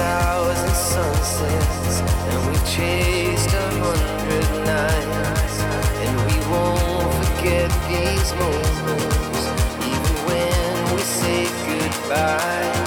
thousand sunsets, and we've chased a hundred nights, and we won't forget these moments, even when we say goodbye.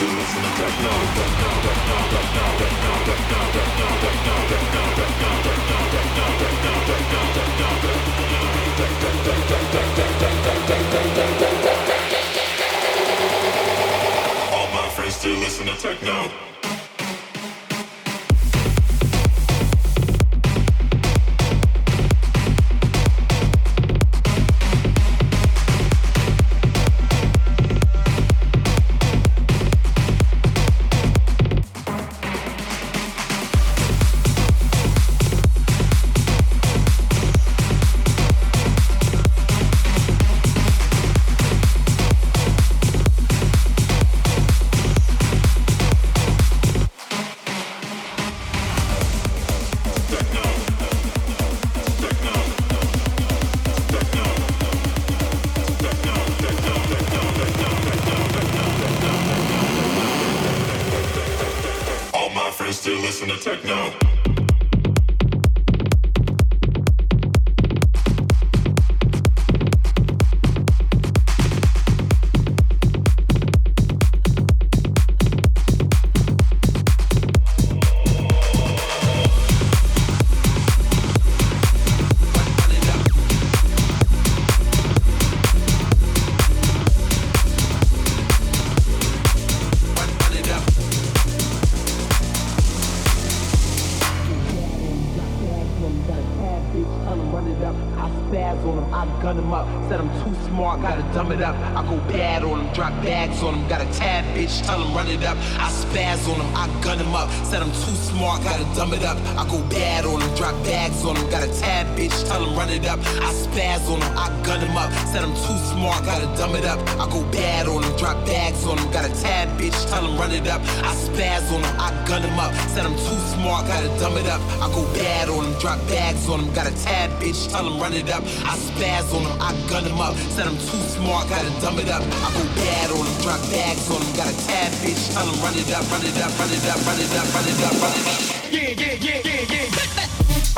All my friends still listen to techno. bad bitch, tell him run it up. I spaz on him, I gun him up. Said I'm too smart, gotta dumb it up. I go bad on him, drop bags on him. Got a tad bitch, tell him run it up. I spaz on him, I gun him up. Said I'm too smart, gotta dumb it up. I go bad on him, drop bags on him. Got a tad bitch, tell him run it up. I spaz on him, I gun him up. Said I'm too smart, gotta dumb it up. I go bad on him, drop bags on him. Got a tad bitch, tell him run it up, run it up, run it up, run it up, run it up, run it up. Run it up. Yeah, yeah, yeah, yeah, yeah.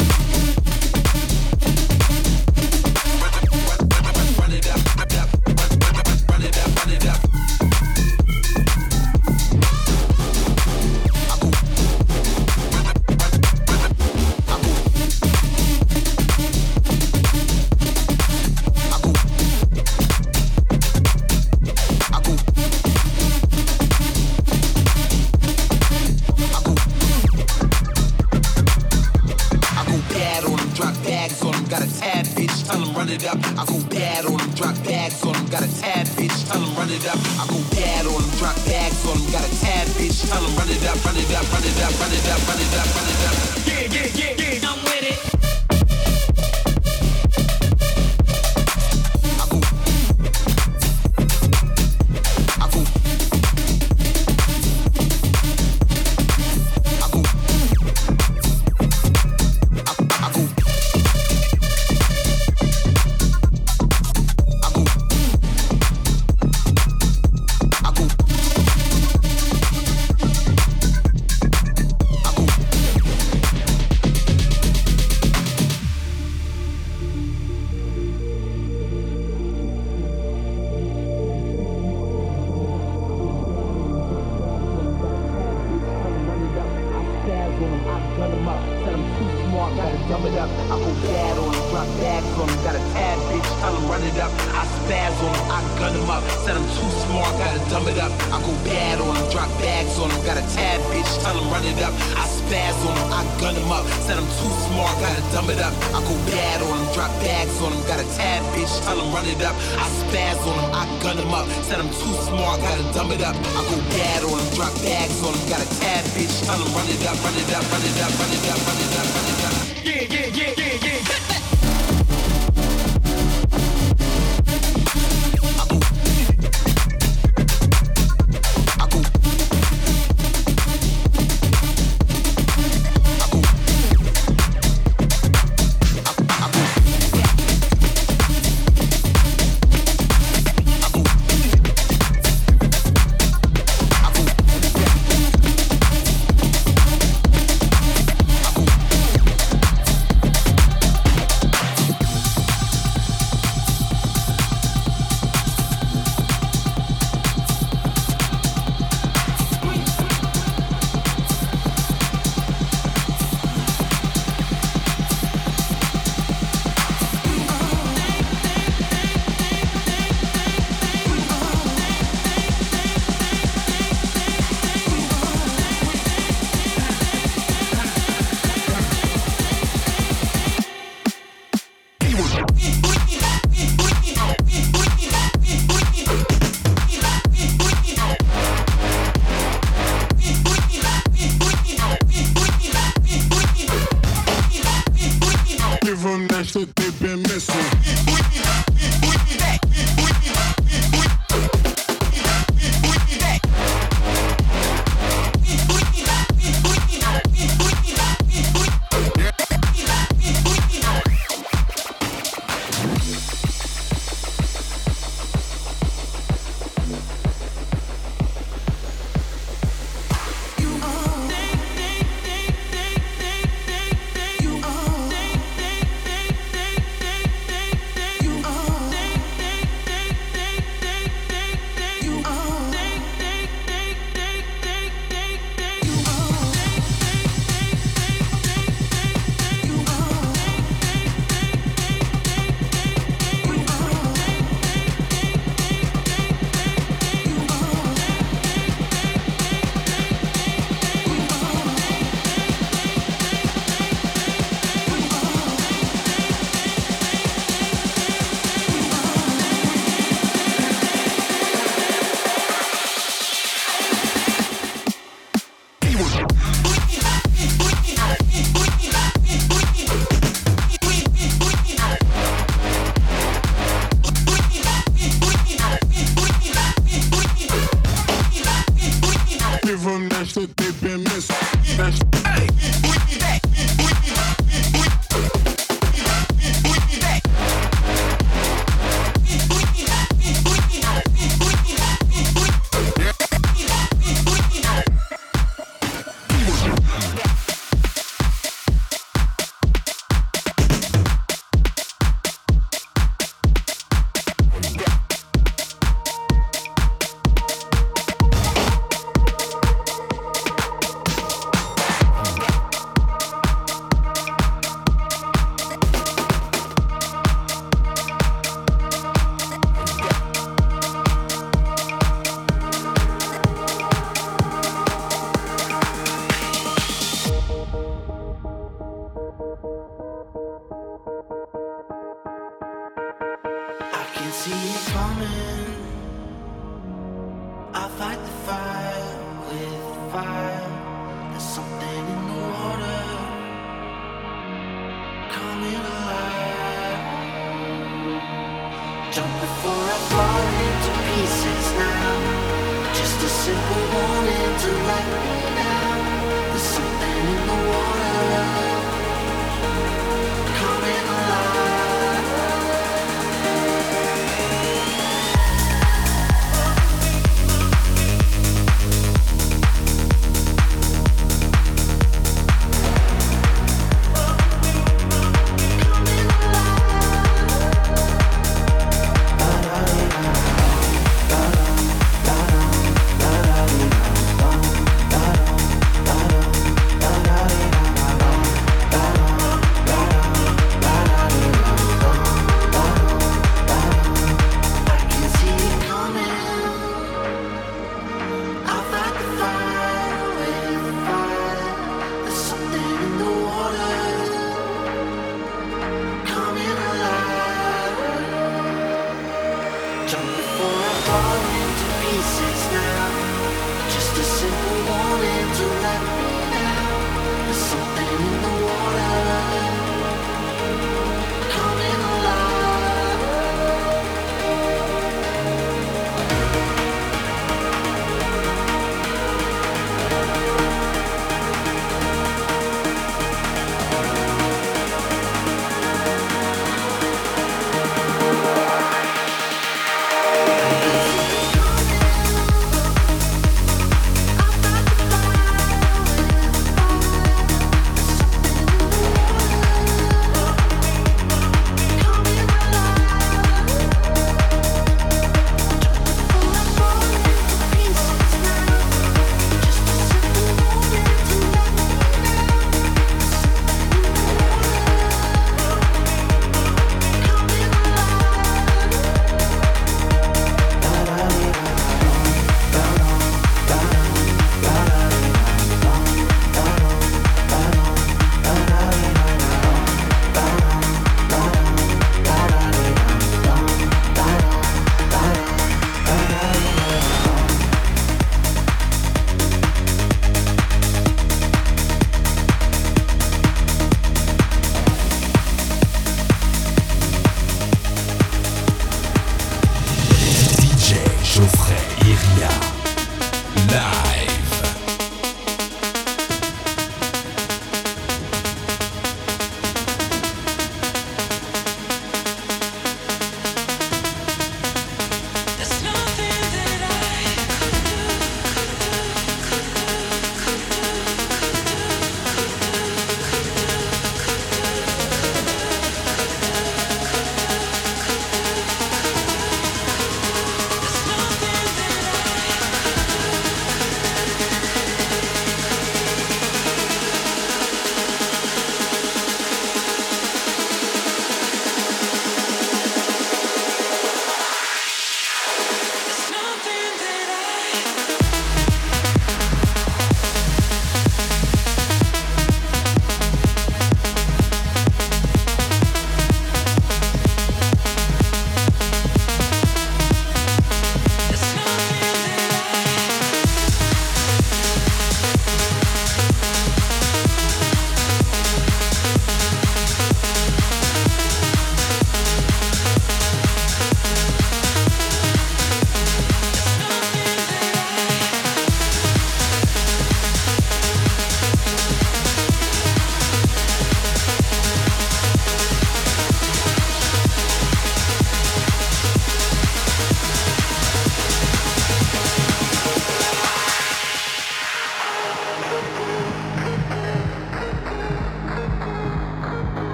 them, I gun them up. Said I'm too smart, gotta dumb it up. I go bad on them, drop bags on them, got a tad bitch, tell them run it up. I spaz on them, I gun them up. Said I'm too smart, gotta dumb it up. I go bad on them, drop bags on them, got a tad bitch, tell them run it up. I spaz on I gun them up. Said I'm too smart, gotta dumb it up. I go bad on them, drop bags on them. Got a tad bitch, tell them run it up. I spaz on them, I gun them up. Said I'm too smart, gotta dumb it up. I go bad on them, drop bags on them. Got a tad bitch, tell them run it up, run it up, run it up, run it up, run it up, run it up. Yeah, yeah, yeah, yeah, yeah.